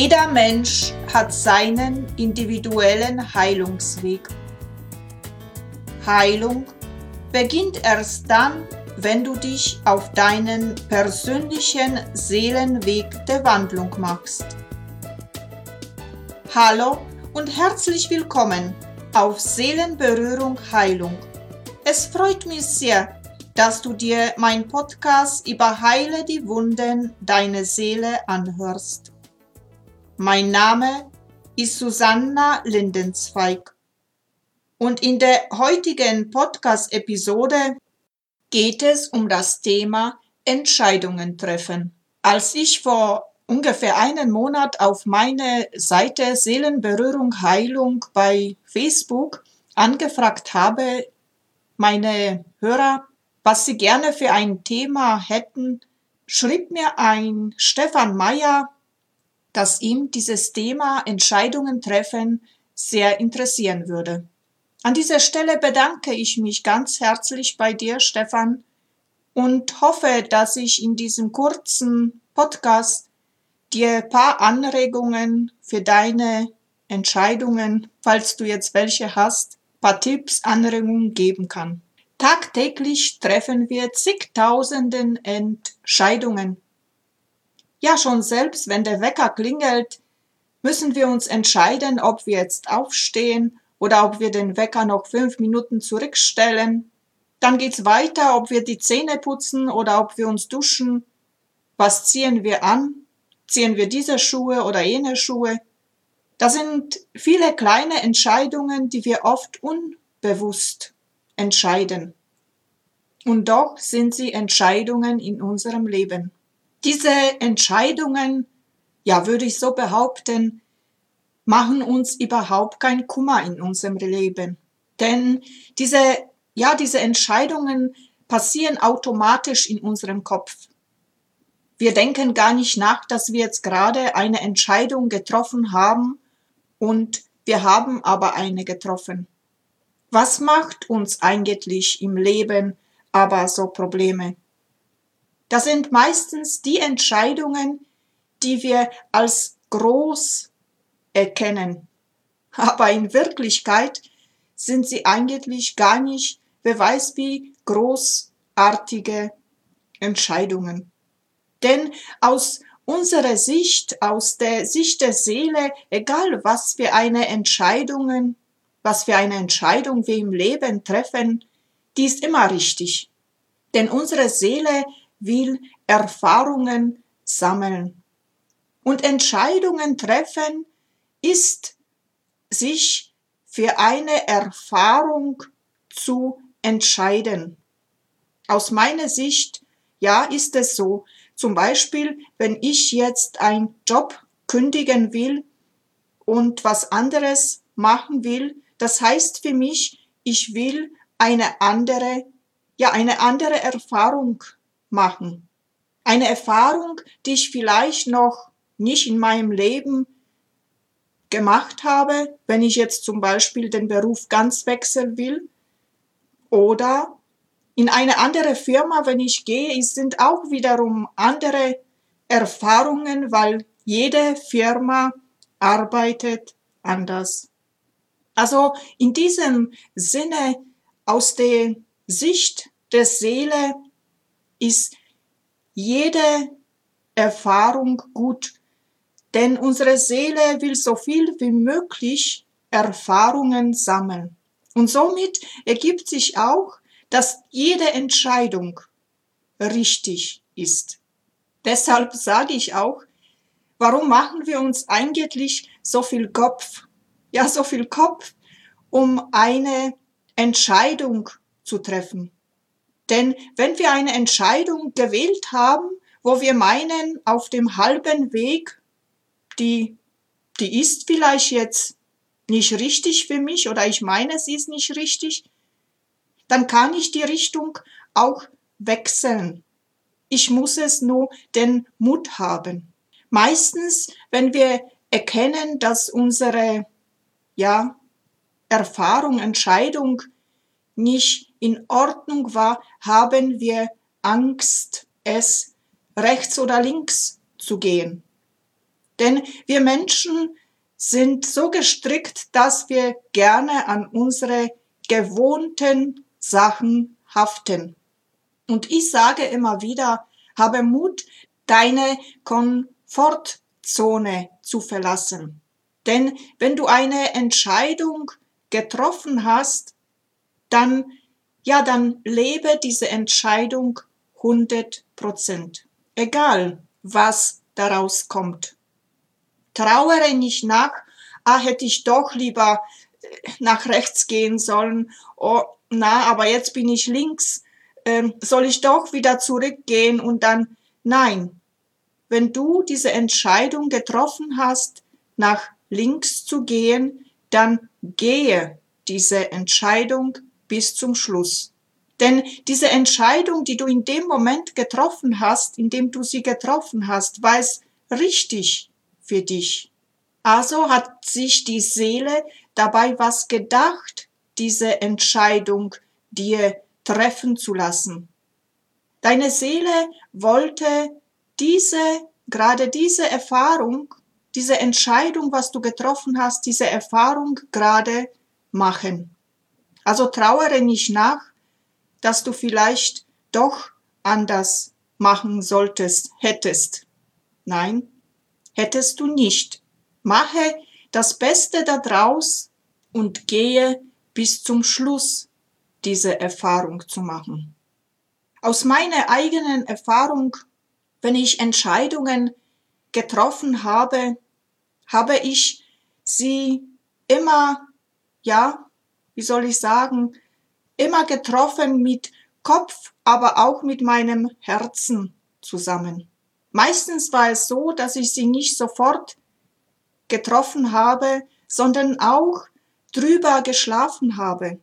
Jeder Mensch hat seinen individuellen Heilungsweg. Heilung beginnt erst dann, wenn du dich auf deinen persönlichen Seelenweg der Wandlung machst. Hallo und herzlich willkommen auf Seelenberührung Heilung. Es freut mich sehr, dass du dir mein Podcast über Heile die Wunden deiner Seele anhörst. Mein Name ist Susanna Lindenzweig und in der heutigen Podcast-Episode geht es um das Thema Entscheidungen treffen. Als ich vor ungefähr einen Monat auf meine Seite Seelenberührung Heilung bei Facebook angefragt habe, meine Hörer was sie gerne für ein Thema hätten, schrieb mir ein Stefan Meyer, dass ihm dieses Thema Entscheidungen treffen sehr interessieren würde. An dieser Stelle bedanke ich mich ganz herzlich bei dir, Stefan, und hoffe, dass ich in diesem kurzen Podcast dir paar Anregungen für deine Entscheidungen, falls du jetzt welche hast, paar Tipps, Anregungen geben kann. Tagtäglich treffen wir zigtausenden Entscheidungen. Ja, schon selbst wenn der Wecker klingelt, müssen wir uns entscheiden, ob wir jetzt aufstehen oder ob wir den Wecker noch fünf Minuten zurückstellen. Dann geht's weiter, ob wir die Zähne putzen oder ob wir uns duschen. Was ziehen wir an? Ziehen wir diese Schuhe oder jene Schuhe? Das sind viele kleine Entscheidungen, die wir oft unbewusst entscheiden. Und doch sind sie Entscheidungen in unserem Leben. Diese Entscheidungen, ja, würde ich so behaupten, machen uns überhaupt kein Kummer in unserem Leben. Denn diese, ja, diese Entscheidungen passieren automatisch in unserem Kopf. Wir denken gar nicht nach, dass wir jetzt gerade eine Entscheidung getroffen haben und wir haben aber eine getroffen. Was macht uns eigentlich im Leben aber so Probleme? Das sind meistens die Entscheidungen, die wir als groß erkennen. Aber in Wirklichkeit sind sie eigentlich gar nicht, wer weiß wie, großartige Entscheidungen. Denn aus unserer Sicht, aus der Sicht der Seele, egal was für eine Entscheidungen was für eine Entscheidung wir im Leben treffen, die ist immer richtig. Denn unsere Seele will Erfahrungen sammeln. Und Entscheidungen treffen ist sich für eine Erfahrung zu entscheiden. Aus meiner Sicht, ja, ist es so. Zum Beispiel, wenn ich jetzt einen Job kündigen will und was anderes machen will, das heißt für mich, ich will eine andere, ja, eine andere Erfahrung machen. Eine Erfahrung, die ich vielleicht noch nicht in meinem Leben gemacht habe, wenn ich jetzt zum Beispiel den Beruf ganz wechseln will. Oder in eine andere Firma, wenn ich gehe, sind auch wiederum andere Erfahrungen, weil jede Firma arbeitet anders. Also in diesem Sinne, aus der Sicht der Seele ist jede Erfahrung gut, denn unsere Seele will so viel wie möglich Erfahrungen sammeln. Und somit ergibt sich auch, dass jede Entscheidung richtig ist. Deshalb sage ich auch, warum machen wir uns eigentlich so viel Kopf ja so viel Kopf, um eine Entscheidung zu treffen. Denn wenn wir eine Entscheidung gewählt haben, wo wir meinen, auf dem halben Weg, die, die ist vielleicht jetzt nicht richtig für mich oder ich meine, sie ist nicht richtig, dann kann ich die Richtung auch wechseln. Ich muss es nur den Mut haben. Meistens, wenn wir erkennen, dass unsere ja, Erfahrung, Entscheidung nicht in Ordnung war, haben wir Angst, es rechts oder links zu gehen. Denn wir Menschen sind so gestrickt, dass wir gerne an unsere gewohnten Sachen haften. Und ich sage immer wieder, habe Mut, deine Komfortzone zu verlassen. Denn wenn du eine Entscheidung getroffen hast, dann, ja, dann lebe diese Entscheidung 100 Prozent. Egal, was daraus kommt. Trauere nicht nach, ah, hätte ich doch lieber äh, nach rechts gehen sollen. Oh, na, aber jetzt bin ich links. Ähm, soll ich doch wieder zurückgehen und dann, nein. Wenn du diese Entscheidung getroffen hast, nach links zu gehen, dann gehe diese Entscheidung bis zum Schluss. Denn diese Entscheidung, die du in dem Moment getroffen hast, in dem du sie getroffen hast, war es richtig für dich. Also hat sich die Seele dabei was gedacht, diese Entscheidung dir treffen zu lassen. Deine Seele wollte diese, gerade diese Erfahrung, diese Entscheidung, was du getroffen hast, diese Erfahrung gerade machen. Also trauere nicht nach, dass du vielleicht doch anders machen solltest, hättest. Nein, hättest du nicht. Mache das Beste daraus und gehe bis zum Schluss diese Erfahrung zu machen. Aus meiner eigenen Erfahrung, wenn ich Entscheidungen getroffen habe, habe ich sie immer ja, wie soll ich sagen, immer getroffen mit Kopf, aber auch mit meinem Herzen zusammen. Meistens war es so, dass ich sie nicht sofort getroffen habe, sondern auch drüber geschlafen habe.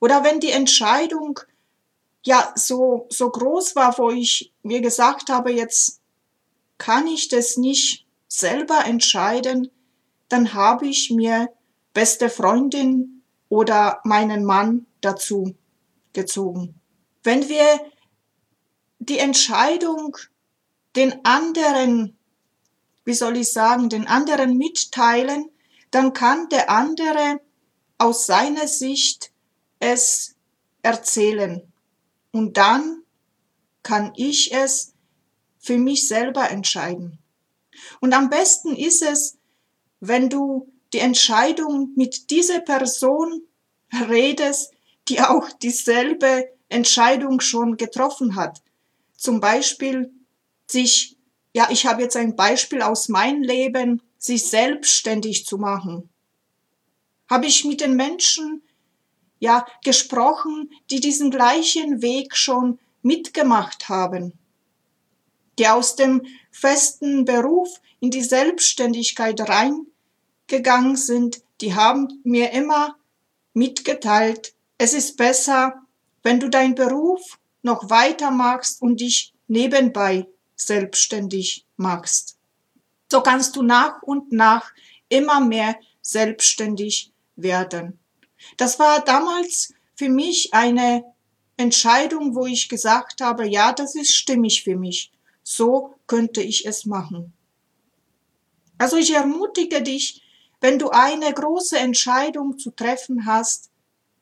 Oder wenn die Entscheidung ja so, so groß war, wo ich mir gesagt habe, jetzt kann ich das nicht selber entscheiden, dann habe ich mir beste Freundin oder meinen Mann dazu gezogen. Wenn wir die Entscheidung den anderen, wie soll ich sagen, den anderen mitteilen, dann kann der andere aus seiner Sicht es erzählen. Und dann kann ich es für mich selber entscheiden. Und am besten ist es, wenn du die Entscheidung mit dieser Person redest, die auch dieselbe Entscheidung schon getroffen hat. Zum Beispiel sich, ja, ich habe jetzt ein Beispiel aus meinem Leben, sich selbstständig zu machen. Habe ich mit den Menschen, ja, gesprochen, die diesen gleichen Weg schon mitgemacht haben, die aus dem festen Beruf in die Selbstständigkeit rein gegangen sind, die haben mir immer mitgeteilt, es ist besser, wenn du deinen Beruf noch weiter machst und dich nebenbei selbstständig machst. So kannst du nach und nach immer mehr selbstständig werden. Das war damals für mich eine Entscheidung, wo ich gesagt habe, ja, das ist stimmig für mich. So könnte ich es machen. Also ich ermutige dich, wenn du eine große Entscheidung zu treffen hast,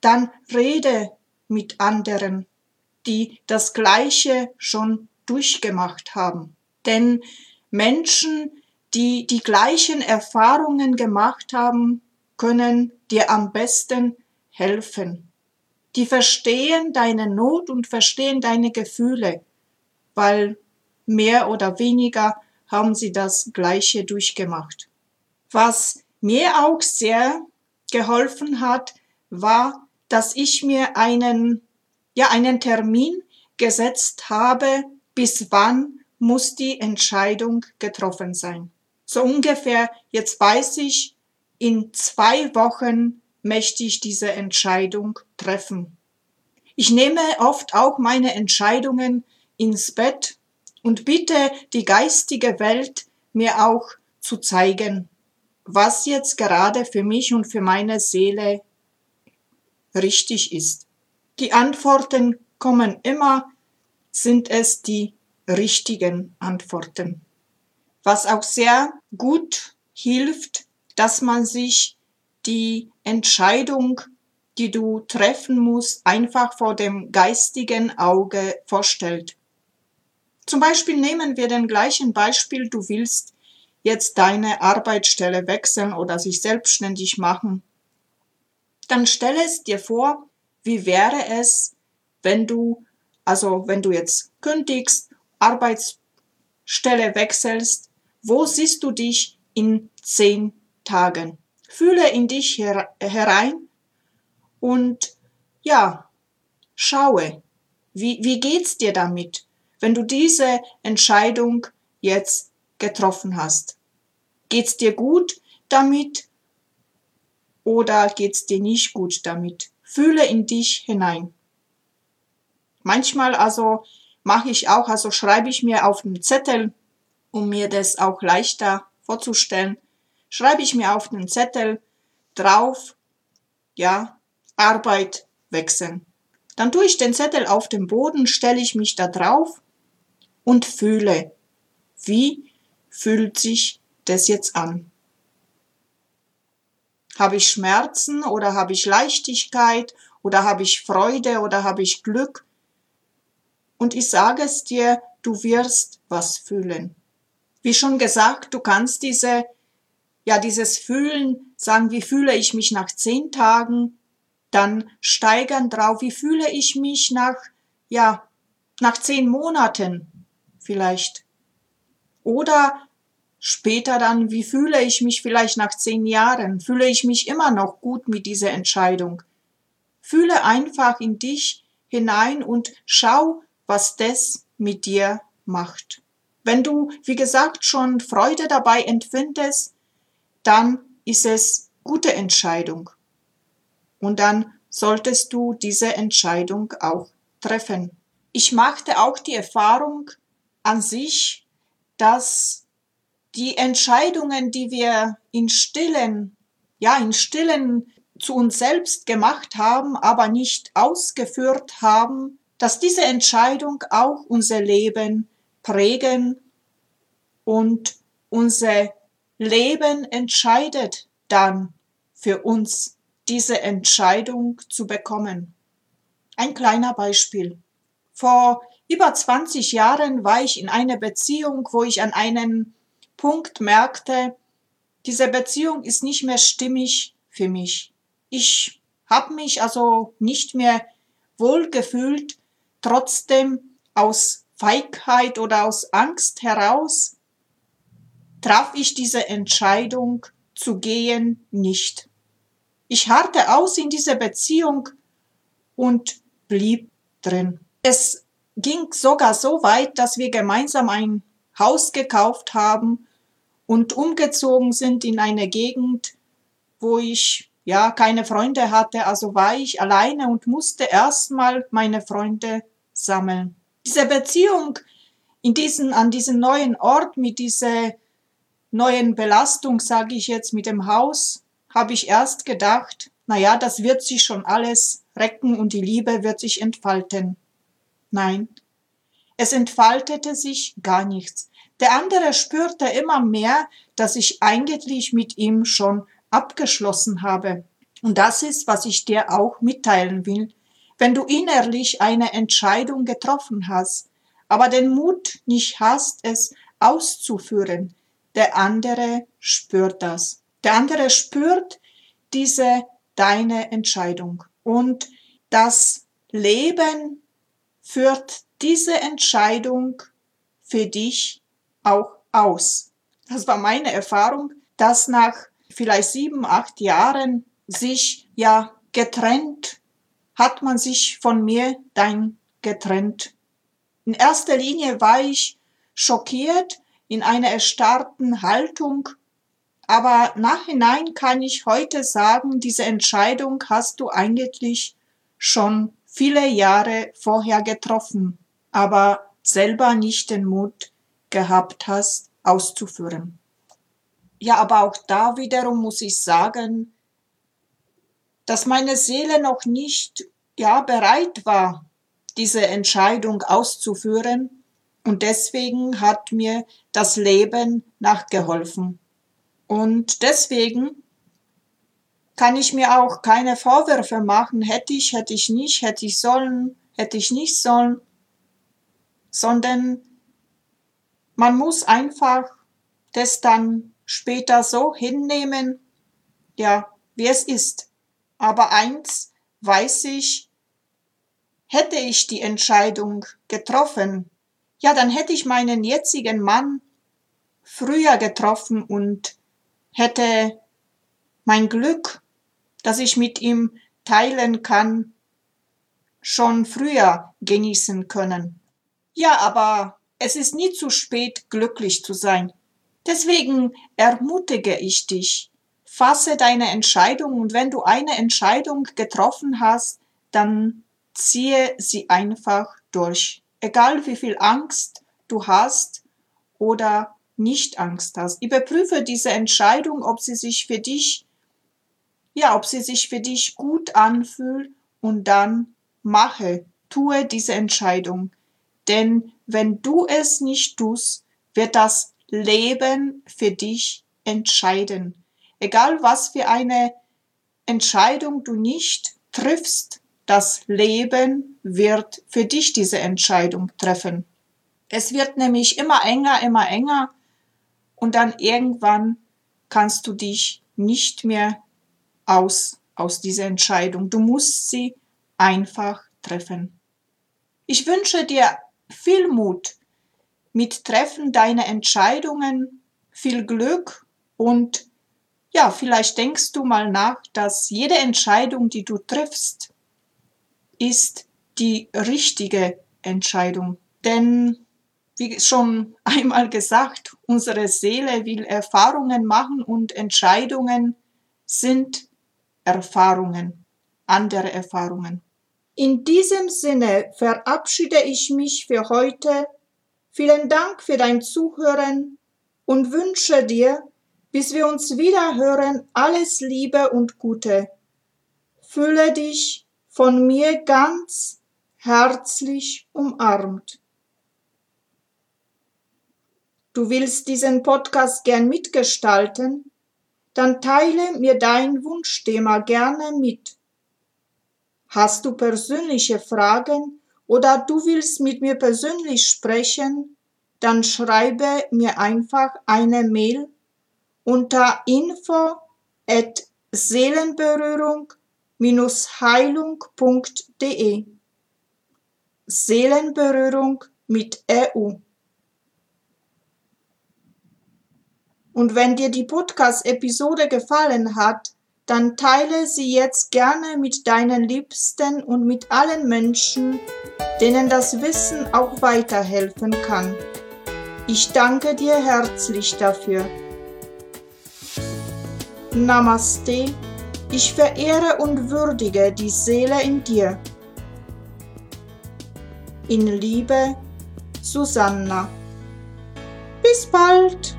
dann rede mit anderen, die das Gleiche schon durchgemacht haben. Denn Menschen, die die gleichen Erfahrungen gemacht haben, können dir am besten helfen. Die verstehen deine Not und verstehen deine Gefühle, weil mehr oder weniger haben sie das Gleiche durchgemacht. Was mir auch sehr geholfen hat, war, dass ich mir einen, ja, einen Termin gesetzt habe, bis wann muss die Entscheidung getroffen sein. So ungefähr, jetzt weiß ich, in zwei Wochen möchte ich diese Entscheidung treffen. Ich nehme oft auch meine Entscheidungen ins Bett und bitte die geistige Welt mir auch zu zeigen, was jetzt gerade für mich und für meine Seele richtig ist. Die Antworten kommen immer, sind es die richtigen Antworten. was auch sehr gut hilft, dass man sich die Entscheidung, die du treffen musst, einfach vor dem geistigen Auge vorstellt. Zum Beispiel nehmen wir den gleichen Beispiel, du willst jetzt deine Arbeitsstelle wechseln oder sich selbstständig machen. Dann stelle es dir vor, wie wäre es, wenn du, also wenn du jetzt kündigst, Arbeitsstelle wechselst, wo siehst du dich in zehn Tagen? Fühle in dich her herein und ja, schaue, wie, wie geht's dir damit, wenn du diese Entscheidung jetzt getroffen hast? Geht's dir gut damit oder geht's dir nicht gut damit? Fühle in dich hinein. Manchmal also mache ich auch, also schreibe ich mir auf einen Zettel, um mir das auch leichter vorzustellen, schreibe ich mir auf den Zettel drauf, ja, Arbeit wechseln. Dann tue ich den Zettel auf den Boden, stelle ich mich da drauf und fühle, wie fühlt sich das jetzt an? Habe ich Schmerzen oder habe ich Leichtigkeit oder habe ich Freude oder habe ich Glück? Und ich sage es dir, du wirst was fühlen. Wie schon gesagt, du kannst diese, ja, dieses Fühlen sagen, wie fühle ich mich nach zehn Tagen, dann steigern drauf, wie fühle ich mich nach, ja, nach zehn Monaten vielleicht. Oder Später dann, wie fühle ich mich vielleicht nach zehn Jahren? Fühle ich mich immer noch gut mit dieser Entscheidung? Fühle einfach in dich hinein und schau, was das mit dir macht. Wenn du, wie gesagt, schon Freude dabei empfindest, dann ist es gute Entscheidung. Und dann solltest du diese Entscheidung auch treffen. Ich machte auch die Erfahrung an sich, dass die Entscheidungen, die wir in stillen, ja, in stillen zu uns selbst gemacht haben, aber nicht ausgeführt haben, dass diese Entscheidung auch unser Leben prägen und unser Leben entscheidet dann für uns, diese Entscheidung zu bekommen. Ein kleiner Beispiel. Vor über 20 Jahren war ich in einer Beziehung, wo ich an einen Punkt merkte, diese Beziehung ist nicht mehr stimmig für mich. Ich habe mich also nicht mehr wohlgefühlt, trotzdem aus Feigheit oder aus Angst heraus traf ich diese Entscheidung zu gehen nicht. Ich harrte aus in dieser Beziehung und blieb drin. Es ging sogar so weit, dass wir gemeinsam ein Haus gekauft haben und umgezogen sind in eine Gegend, wo ich ja keine Freunde hatte, also war ich alleine und musste erstmal meine Freunde sammeln. Diese Beziehung in diesen, an diesen neuen Ort mit dieser neuen Belastung, sage ich jetzt, mit dem Haus, habe ich erst gedacht, na ja, das wird sich schon alles recken und die Liebe wird sich entfalten. Nein, es entfaltete sich gar nichts. Der andere spürte immer mehr, dass ich eigentlich mit ihm schon abgeschlossen habe. Und das ist, was ich dir auch mitteilen will. Wenn du innerlich eine Entscheidung getroffen hast, aber den Mut nicht hast, es auszuführen, der andere spürt das. Der andere spürt diese deine Entscheidung. Und das Leben führt diese Entscheidung für dich auch aus. Das war meine Erfahrung, dass nach vielleicht sieben, acht Jahren sich ja getrennt, hat man sich von mir dann getrennt. In erster Linie war ich schockiert in einer erstarrten Haltung, aber nachhinein kann ich heute sagen, diese Entscheidung hast du eigentlich schon viele Jahre vorher getroffen, aber selber nicht den Mut gehabt hast, auszuführen. Ja, aber auch da wiederum muss ich sagen, dass meine Seele noch nicht ja bereit war, diese Entscheidung auszuführen Und deswegen hat mir das Leben nachgeholfen. Und deswegen kann ich mir auch keine Vorwürfe machen, hätte ich, hätte ich nicht, hätte ich sollen, hätte ich nicht sollen, sondern man muss einfach das dann später so hinnehmen, ja, wie es ist. Aber eins weiß ich, hätte ich die Entscheidung getroffen, ja, dann hätte ich meinen jetzigen Mann früher getroffen und hätte mein Glück das ich mit ihm teilen kann, schon früher genießen können. Ja, aber es ist nie zu spät, glücklich zu sein. Deswegen ermutige ich dich, fasse deine Entscheidung und wenn du eine Entscheidung getroffen hast, dann ziehe sie einfach durch. Egal wie viel Angst du hast oder nicht Angst hast. Überprüfe diese Entscheidung, ob sie sich für dich ja, ob sie sich für dich gut anfühlt und dann mache, tue diese Entscheidung. Denn wenn du es nicht tust, wird das Leben für dich entscheiden. Egal was für eine Entscheidung du nicht triffst, das Leben wird für dich diese Entscheidung treffen. Es wird nämlich immer enger, immer enger und dann irgendwann kannst du dich nicht mehr aus aus dieser Entscheidung. Du musst sie einfach treffen. Ich wünsche dir viel Mut mit Treffen deiner Entscheidungen, viel Glück und ja, vielleicht denkst du mal nach, dass jede Entscheidung, die du triffst, ist die richtige Entscheidung. Denn, wie schon einmal gesagt, unsere Seele will Erfahrungen machen und Entscheidungen sind Erfahrungen, andere Erfahrungen. In diesem Sinne verabschiede ich mich für heute. Vielen Dank für dein Zuhören und wünsche dir, bis wir uns wieder hören, alles Liebe und Gute. Fühle dich von mir ganz herzlich umarmt. Du willst diesen Podcast gern mitgestalten? Dann teile mir dein Wunschthema gerne mit. Hast du persönliche Fragen oder du willst mit mir persönlich sprechen, dann schreibe mir einfach eine Mail unter info at seelenberührung-heilung.de Seelenberührung mit EU. Und wenn dir die Podcast-Episode gefallen hat, dann teile sie jetzt gerne mit deinen Liebsten und mit allen Menschen, denen das Wissen auch weiterhelfen kann. Ich danke dir herzlich dafür. Namaste. Ich verehre und würdige die Seele in dir. In Liebe, Susanna. Bis bald.